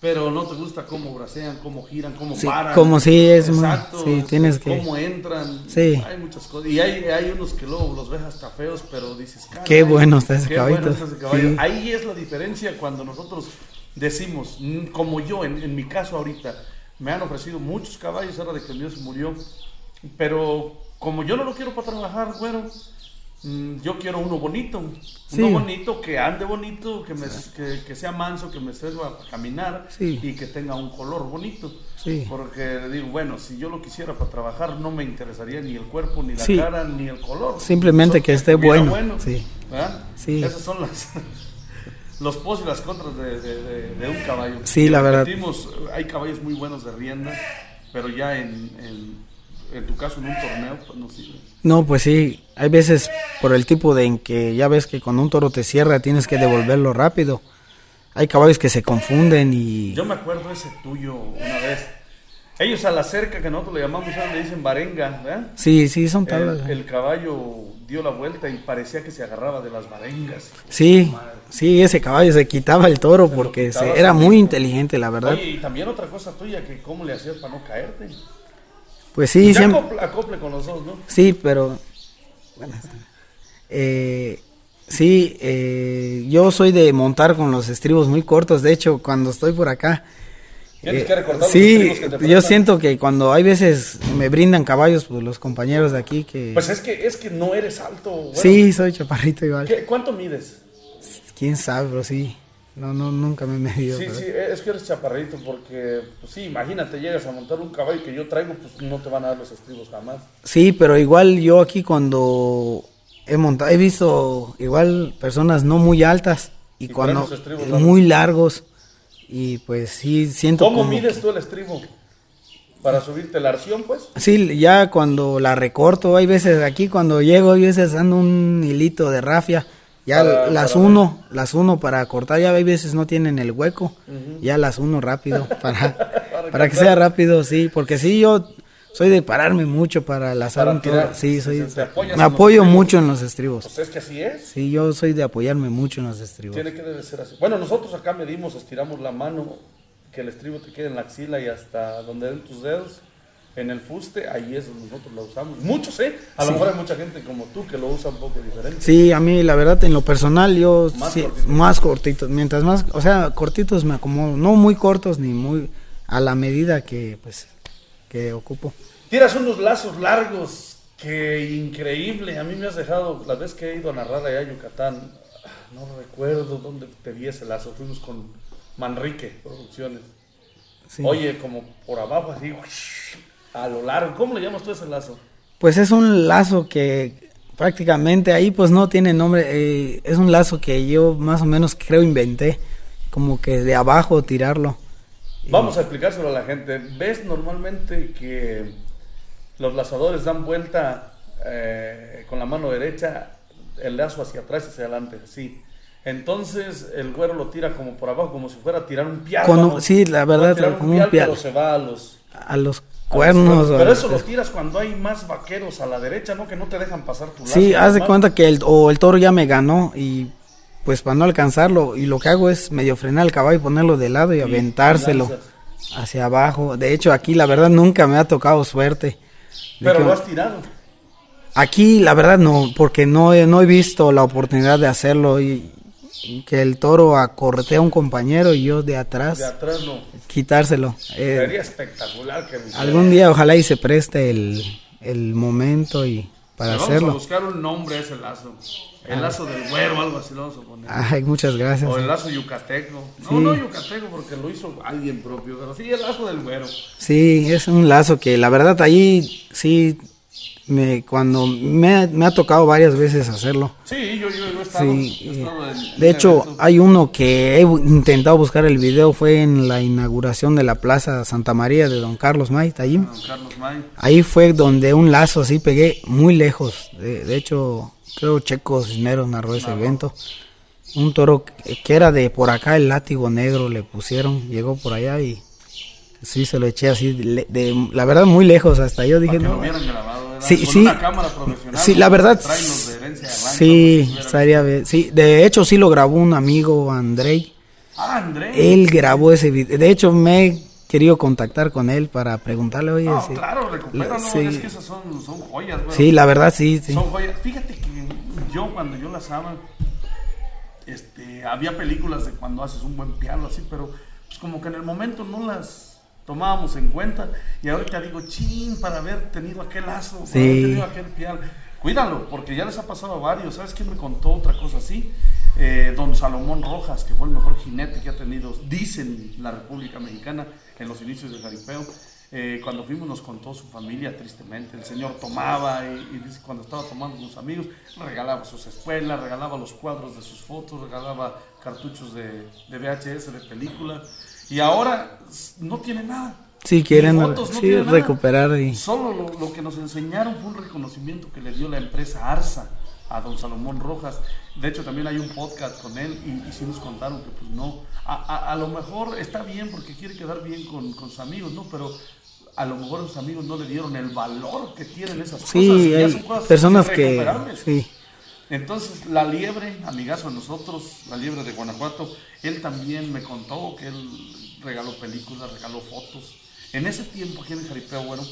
pero no te gusta cómo bracean, cómo giran, cómo Sí, paran. como sí, es Exacto, sí, tienes que- Cómo entran. Sí. Hay muchas cosas. Y hay, hay unos que luego los ves hasta feos, pero dices, "Caray, Qué bueno está ese qué caballito". bueno está ese caballo". Sí. Ahí es la diferencia cuando nosotros decimos, mm, como yo, en, en mi caso ahorita, me han ofrecido muchos caballos ahora de que el mío se murió, pero como yo no lo quiero para trabajar, bueno, mm, yo quiero uno bonito, Sí. uno bonito que ande bonito, que, me, que, que sea manso, que me sirva para caminar Sí. y que tenga un color bonito. Porque digo, bueno, si yo lo quisiera para trabajar, no me interesaría ni el cuerpo, ni la cara, ni el color. Simplemente que esté bueno. Sí. Esas son las los pros y las contras de, de- de- de un caballo. Sí, Y la verdad. hay caballos muy buenos de rienda, pero ya en, en, en tu caso en un torneo, pues no sirve. No, pues sí, hay veces por el tipo de en que ya ves que cuando un toro te cierra tienes que devolverlo rápido. Hay caballos que se confunden y... Yo me acuerdo ese tuyo una vez. Ellos a la cerca que nosotros le llamamos, le dicen barenga, ¿verdad? Sí, sí, son tablas. El, el caballo dio la vuelta y parecía que se agarraba de las barengas. Sí, sí, ese caballo se quitaba el toro porque se- era muy inteligente, la verdad. Oye, y también otra cosa tuya, que cómo le hacías para no caerte. Pues sí, ya siempre... acople, acople con los dos, ¿no? Sí, pero... bueno, eh, sí, eh, yo soy de montar con los estribos muy cortos. De hecho, cuando estoy por acá... Eh, que sí, que yo siento que cuando hay veces me brindan caballos, pues los compañeros de aquí que... Pues es que, es que no eres alto. bueno. sí, soy chaparrito igual. ¿Qué- ¿Cuánto mides? Quién sabe, pero sí. No, no, nunca me he medido. Sí, pero- sí, es que eres chaparrito porque, pues sí, imagínate, llegas a montar un caballo que yo traigo, pues no te van a dar los estribos jamás. Sí, pero igual yo aquí cuando he montado, he visto igual personas no muy altas y, Y cuando estribos eh, muy largos y pues sí siento ¿Cómo como mides tú el estribo? ¿Para subirte la arción, pues? Sí, ya cuando la recorto, hay veces aquí cuando llego, hay veces ando un hilito de rafia, ya Para- las para- uno, las uno para cortar, ya hay veces no tienen el hueco, ya las uno rápido, para, para que sea rápido, sí, porque sí, yo soy de pararme mucho para Para un tirar. Sí, soy, me los apoyo mucho en los estribos. Pues es que así es. Sí, yo soy de apoyarme mucho en los estribos. Tiene que debe ser así. Bueno, nosotros acá medimos, estiramos la mano, que el estribo te quede en la axila y hasta donde den tus dedos. En el fuste, ahí es donde nosotros la usamos. Muchos, ¿eh? A lo mejor hay mucha gente como tú que lo usa un poco diferente. Sí, a mí la verdad en lo personal yo Más sí, cortitos. más cortitos, mientras más, o sea, cortitos me acomodo, no muy cortos ni muy a la medida que pues que ocupo. Tiras unos lazos largos, que increíble. A mí me has dejado, la vez que he ido a narrar allá a Yucatán, no recuerdo dónde te vi ese lazo. Fuimos con Manrique Producciones. Sí. Oye, como por abajo, así, a lo largo. ¿Cómo le llamas tú ese lazo? Pues es un lazo que prácticamente ahí pues no tiene nombre, eh, es un lazo que yo más o menos creo inventé, como que de abajo tirarlo. Vamos a explicárselo a la gente. ¿Ves normalmente que los lazadores dan vuelta eh, con la mano derecha, el lazo hacia atrás y hacia adelante? Sí. Entonces el güero lo tira como por abajo, como si fuera a tirar un piano. Sí, la verdad, como un pero se va a los... A los cuernos. Pero eso lo tiras cuando hay más vaqueros a la derecha, ¿no? Que no te dejan pasar tu lazo. Sí, haz de cuenta que el, o el toro ya me ganó y pues para no alcanzarlo y lo que hago es medio frenar el caballo y ponerlo de lado y Y aventárselo lanzas. hacia abajo. De hecho aquí la verdad nunca me ha tocado suerte. Pero que- lo has tirado. Aquí la verdad no, porque no he, no he visto la oportunidad de hacerlo y que el toro acorretea a un compañero y yo de atrás De atrás no. quitárselo. Eh, Sería espectacular que hicieras. algún día ojalá y se preste el, el momento y para Le vamos a hacerlo. buscar un nombre a ese lazo. El lazo del güero, algo así lo vamos a poner. Ay, muchas gracias. O el lazo yucateco. No, Sí. no yucateco porque lo hizo alguien propio, pero sí el lazo del güero. Sí, es un lazo que la verdad ahí sí, me, cuando me, ha- me ha tocado varias veces hacerlo. Sí, yo, yo, yo he estado. Sí, yo en- en de hecho hay uno que he intentado buscar el video, fue en la inauguración de la Plaza Santa María de Don Carlos May, allí. Don Carlos May. Ahí fue donde un lazo así pegué muy lejos. De, de hecho, creo Checo Cisneros narró ese evento. Un toro que era de por acá, el látigo negro le pusieron, llegó por allá y sí se lo eché así, de, de- la verdad muy lejos hasta yo dije, no. lo hubieran grabado, ¿verdad? Sí, Con sí. una cámara profesional. Sí, la verdad, los de herencia de rancho, sí, estaría bien. Sí, de hecho sí lo grabó un amigo, Andrei. Ah, Andrés. Él grabó ese video. De hecho me he querido contactar con él para preguntarle, oye, No, sí. claro, recupéralo. Sí. Es que esas son, son joyas, güey. Sí, la verdad sí, sí. Son joyas. Fíjate que yo cuando yo las amaba, este, había películas de cuando haces un buen piano así, pero pues como que en el momento no las tomábamos en cuenta y ahorita digo, chin, para haber tenido aquel lazo, para Sí. haber tenido aquel piano. Cuídalo, porque ya les ha pasado a varios. ¿Sabes quién me contó otra cosa así? Eh, don Salomón Rojas, que fue el mejor jinete que ha tenido, dicen, la República Mexicana en los inicios del jaripeo. Eh, cuando fuimos nos contó su familia tristemente. El señor tomaba y, y dice cuando estaba tomando con sus amigos, regalaba sus espuelas, regalaba los cuadros de sus fotos, regalaba cartuchos de, de VHS, de película. Y ahora no tiene nada. Sí, quieren Ni fotos, no sí, tiene nada. recuperar y... Solo lo, lo que nos enseñaron fue un reconocimiento que le dio la empresa Arsa a don Salomón Rojas. De hecho, también hay un podcast con él y, y sí nos contaron que pues no, a, a- a lo mejor está bien porque quiere quedar bien con, con sus amigos, ¿no? Pero a lo mejor los amigos no le dieron el valor que tienen esas cosas. y Sí, ya hay son cosas personas que... Sí, Entonces, la liebre, amigazo de nosotros, la liebre de Guanajuato, él también me contó que él regaló películas, regaló fotos. En ese tiempo aquí en el Jaripeo, bueno,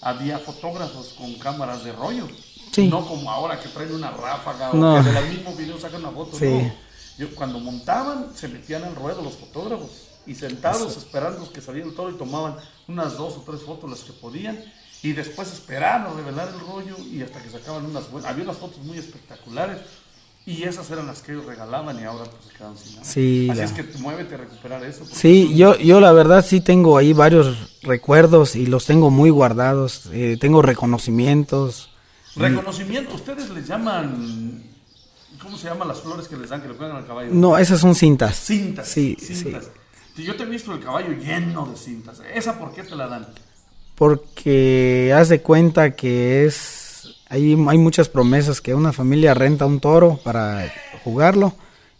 había fotógrafos con cámaras de rollo. Sí. No como ahora que traen una ráfaga o No. que de la misma video sacan una foto. Sí. No. Yo, cuando montaban, se metían al ruedo los fotógrafos y sentados esperando que saliera el toro y tomaban unas dos o tres fotos las que podían y después esperaban a revelar el rollo y hasta que sacaban unas buenas. Había unas fotos muy espectaculares y esas eran las que ellos regalaban y ahora pues se quedaron sin nada. Sí, Así la- es que muévete a recuperar eso. sí, yo, yo la verdad sí tengo ahí varios recuerdos y los tengo muy guardados. eh, tengo reconocimientos. Reconocimiento, ustedes les llaman, ¿cómo se llaman las flores que les dan que le pegan al caballo? No, esas son cintas. Cintas. Sí, cintas. Yo te he visto el caballo lleno de cintas. ¿Esa por qué te la dan? Porque haz de cuenta que es. Hay, hay muchas promesas que una familia renta un toro para jugarlo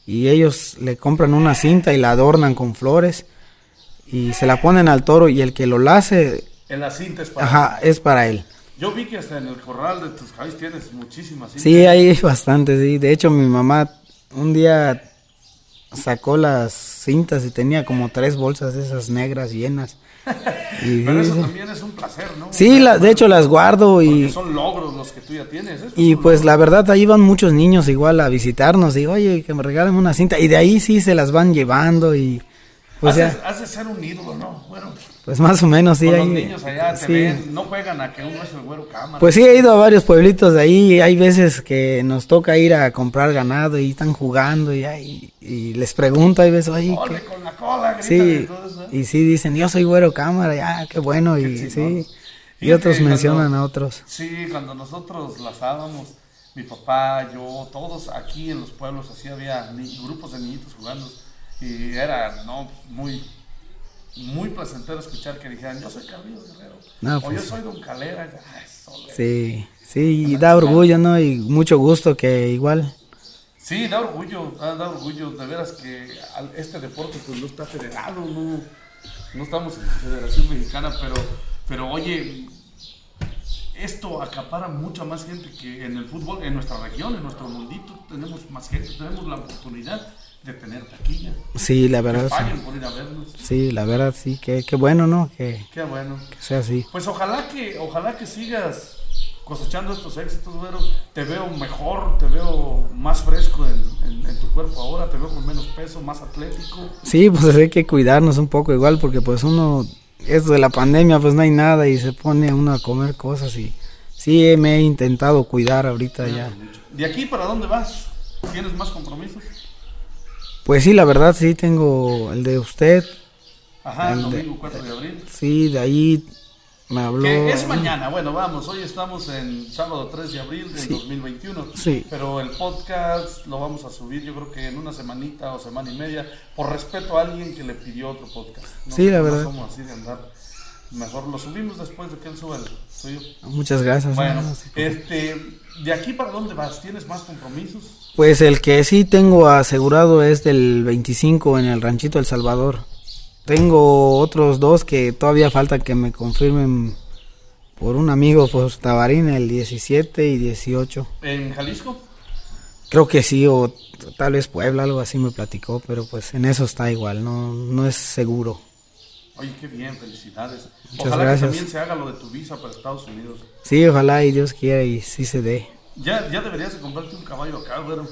y ellos le compran una cinta y la adornan con flores y se la ponen al toro y el que lo lace En la cinta es para Ajá, es para él. Yo vi que hasta en el corral de tus cabellos tienes muchísimas cintas. Sí, hay bastante, sí. De hecho, mi mamá un día sacó las cintas y tenía como tres bolsas de esas negras llenas. Y Pero eso también es un placer, ¿no? Sí, la- de hecho las guardo Porque y, son logros los que tú ya tienes. eso es y pues logro. la verdad ahí van muchos niños igual a visitarnos. Digo, oye, que me regalen una cinta. Y de ahí sí se las van llevando y pues has, ya, has de ser un ídolo, ¿no? Bueno, pues más o menos sí. con ahí- los niños allá te sí. ven, no juegan a que uno es el güero cámara. Pues sí, he ido a varios pueblitos de ahí. y Hay veces que nos toca ir a comprar ganado y están jugando y, ahí- y les pregunto, hay veces, oye, ¿qué? con la cola, Sí, y todo eso. ¿eh? y sí dicen, yo soy güero cámara, ya, qué bueno, y Qué sí. Y otros cuando- mencionan a otros. Sí, cuando nosotros lazábamos, mi papá, yo, todos aquí en los pueblos, así había ni- grupos de niñitos jugando y era, no, muy, muy placentero escuchar que dijeran, yo soy Carlos Guerrero, No, o pues yo soy Don Calera. Sí, sí, y da orgullo, ¿no? Y mucho gusto que igual. Sí, da orgullo, da, da orgullo, de veras que este deporte pues no está federado, no, no estamos en Federación Mexicana, pero, pero oye, esto acapara mucha más gente que en el fútbol, en nuestra región, en nuestro mundito, tenemos más gente, tenemos la oportunidad de tener taquilla. Sí, la Que verdad, sí. paguen por ir a vernos. Sí, la verdad, sí, que, qué bueno, ¿no? Que, Qué bueno. que sea así. Pues ojalá que, ojalá que sigas cosechando estos éxitos, güero. Te veo mejor, te veo más fresco en, en- en tu cuerpo ahora, te veo con menos peso, más atlético. Sí, pues hay que cuidarnos un poco igual porque pues uno, esto de la pandemia pues no hay nada y se pone uno a comer cosas y sí me he intentado cuidar ahorita ya. ¿De aquí para dónde vas? ¿Tienes más compromisos? Pues sí, la verdad sí tengo el de usted, Ajá, el domingo 4 de abril. sí, de ahí me habló. Que es mañana, bueno, vamos, hoy estamos en sábado 3 de abril del Sí. 2021. Sí. Pero el podcast lo vamos a subir yo creo que en una semanita o semana y media, por respeto a alguien que le pidió otro podcast. No- Sí, la no verdad. somos así de andar. Mejor lo subimos después de que él suba el suyo. Muchas gracias. Bueno, no, sí, pues. este, ¿de aquí para dónde vas? ¿Tienes más compromisos? Pues el que sí tengo asegurado es del 25 en el ranchito El Salvador. Tengo otros dos que todavía falta que me confirmen por un amigo, por Tabarín, el 17 y 18. ¿En Jalisco? Creo que sí, o tal vez Puebla, algo así me platicó, pero pues en eso está igual, no, no es seguro. Oye, qué bien, felicidades. Muchas Ojalá gracias. que también se haga lo de tu visa para Estados Unidos. Sí, ojalá y Dios quiera y sí se dé. Ya, ya deberías de comprarte un caballo acá, güero.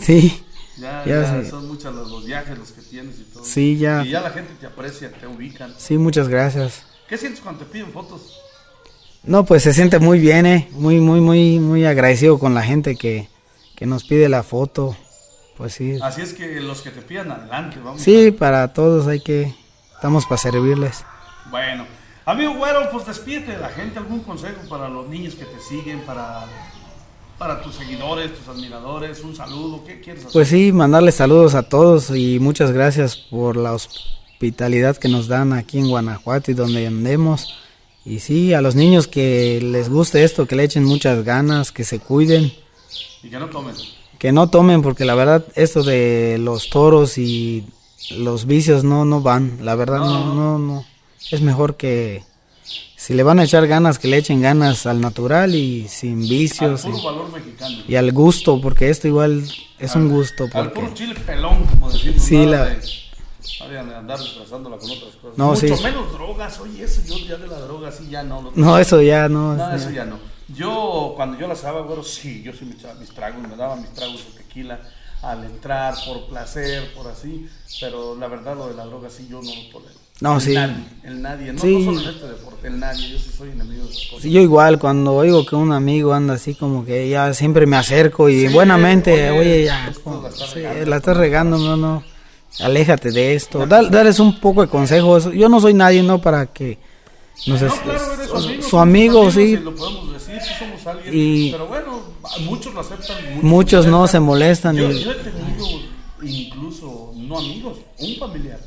Sí, Ya, Ya son muchos los, los viajes los que tienes y todo. sí, ya. Y ya la gente te aprecia, te ubican. Sí, muchas gracias. ¿Qué sientes cuando te piden fotos? No, pues se siente muy bien, eh. Muy, muy, muy, muy agradecido con la gente que, que nos pide la foto. Pues sí. Así es que los que te pidan adelante, vamos. Sí, para todos hay que, estamos para servirles. Bueno, amigo güero, pues despídete de la gente, algún consejo para los niños que te siguen, para, para tus seguidores, tus admiradores, un saludo, ¿qué quieres hacer? Pues sí, mandarles saludos a todos y muchas gracias por la hospitalidad que nos dan aquí en Guanajuato y donde andemos. Y sí, a los niños que les guste esto, que le echen muchas ganas, que se cuiden, Y que no tomen. que no tomen, porque la verdad esto de los toros y los vicios no, no van, la verdad no, no, no. Es mejor que si le van a echar ganas, que le echen ganas al natural y sin Al vicios puro y, valor mexicano. y al gusto, porque esto igual es un gusto. Al Porque... puro chile pelón, como decimos. Sí, nada la- de- nada andar disfrazándola con otras cosas. No, Mucho sí. menos drogas, oye, eso yo ya de la droga sí ya no. lo- No, eso ya no. No, es- eso ya no. Yo, cuando yo la sabía, güero, sí, yo sí me echaba mis tragos, me daba mis tragos de tequila al entrar, por placer, por así, pero la verdad lo de la droga sí yo no lo tolero. No, el sí. Nadie, el nadie, no, Sí. no solo en este deporte, el nadie, yo sí soy enemigo de esas cosas. Sí, yo igual, cuando oigo que un amigo anda así como que ya siempre me acerco y Sí, buenamente, oye, oye, ya, como- la estás regando. la estás regando, no, no, aléjate de esto, Dal- darles un poco de consejos, yo no soy nadie, ¿no? Para que, no sé, No, claro, su, amigo, su amigo, sí, y Lo podemos decir, sí somos alguien, Y- pero bueno, muchos lo aceptan. muchos lo no se molestan Yo, y- yo he tenido incluso, no amigos, un familiar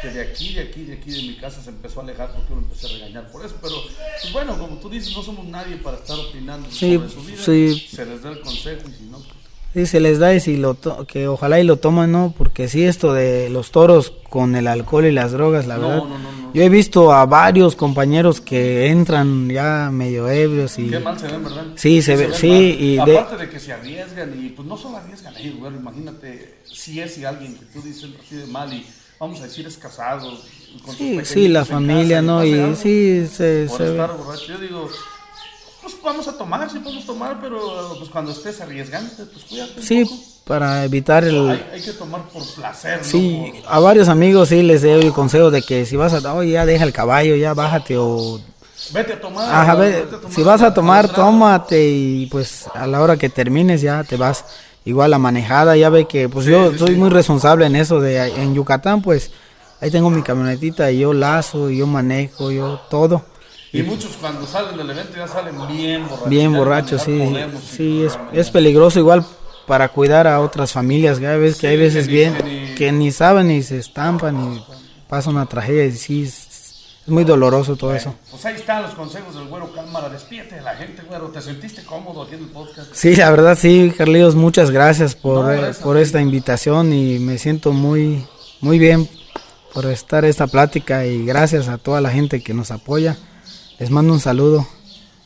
que de aquí, de aquí, de aquí de mi casa se empezó a alejar porque yo lo empecé a regañar por eso. Pero pues bueno, como tú dices, no somos nadie para estar opinando Sí, sobre su vida. sí. Se les da el consejo y si no, pues, Sí, se les da y si lo to- que ojalá y lo toman, ¿no? Porque sí, esto de los toros con el alcohol y las drogas, la No, verdad. no, no, no. Yo he visto a varios compañeros que entran ya medio ebrios y... Qué mal se ven, ¿verdad? Sí, se ve- ven sí, y Aparte de... que se arriesgan y pues no solo arriesgan ellos, güey, imagínate si es y alguien que tú dices mal y vamos a decir es casado. y con Sí, sí, la familia, casa, ¿no? Y algo sí, se, Por se ve. borracho, yo digo, pues vamos a tomar, sí podemos tomar, pero pues cuando estés arriesgante, pues cuídate un Sí, poco. para evitar el... Hay, hay que tomar por placer, ¿no? Sí, Por- a varios amigos sí les doy el consejo de que si vas a... Oye, ya deja el caballo, ya bájate o... Vete a tomar. Ajá, ve, vete a tomar si vas a tomar, la entrada. tómate y pues a la hora que termines ya te vas. Igual la manejada, ya ve que pues yo sí, soy sí. muy responsable en eso de en Yucatán, pues ahí tengo mi camionetita y yo lazo, y yo manejo, yo todo. Y muchos cuando salen del evento ya salen bien borrachos. Bien borrachos, sí, sí, es, es peligroso igual para cuidar a otras familias, ya ves que hay veces que bien que ni- que ni saben y se estampan y pasa una tragedia y sí, es, muy doloroso todo eso. Pues ahí están los consejos del güero cámara. Despídete de la gente, güero. ¿Te sentiste cómodo en el podcast? Sí, la verdad sí, Carlitos, muchas gracias por, No, eh, gracias a por esta invitación y me siento muy, muy bien por estar esta plática y gracias a toda la gente que nos apoya. Les mando un saludo.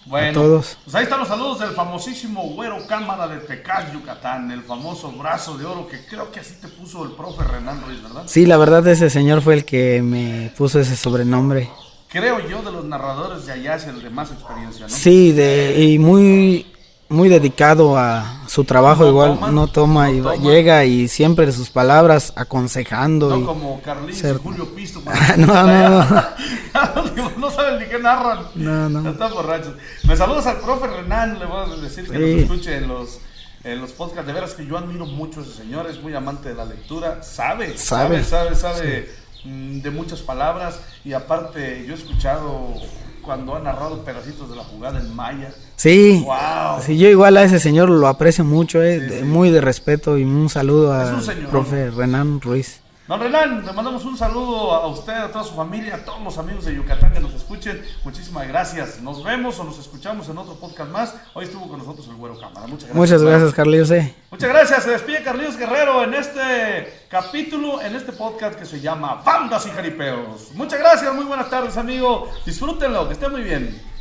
Bueno, A todos. Pues ahí están los saludos del famosísimo güero cámara de Tecás, Yucatán. El famoso brazo de oro que creo que así te puso el profe Renan Ruiz, ¿verdad? Sí, la verdad ese señor fue el que me puso ese sobrenombre. Creo yo de los narradores de allá es el de más experiencia, ¿no? Sí, de, y muy, muy dedicado a su trabajo, No igual toma, no toma y no va- toma. llega y siempre sus palabras aconsejando. No y- como Carlitos Ser- y Julio Pisto. No, no, no. no saben ni qué narran. No, no. Están borrachos. Me saludas al profe Renan, le voy a decir que nos escuche en los, en los podcasts. De veras que yo admiro mucho a ese señor, es muy amante de la lectura, sabe, sabe, Sabe. sabe, sabe, mm, de muchas palabras. Y aparte, yo he escuchado cuando ha narrado pedacitos de la jugada en Maya. Sí, Wow. sí, yo igual a ese señor lo aprecio mucho, eh, Sí, de- sí. muy de respeto y un saludo al profe Renan Ruiz. Don Renan, le mandamos un saludo a usted, a toda su familia, a todos los amigos de Yucatán que nos escuchen. Muchísimas gracias. Nos vemos o nos escuchamos en otro podcast más. Hoy estuvo con nosotros el Güero Cámara. Muchas gracias. Muchas gracias, Carlitos. eh. Muchas gracias. Se despide Carlitos Guerrero en este capítulo, en este podcast que se llama Bandas y Jaripeos. Muchas gracias, muy buenas tardes, amigo. Disfrútenlo, que esté muy bien.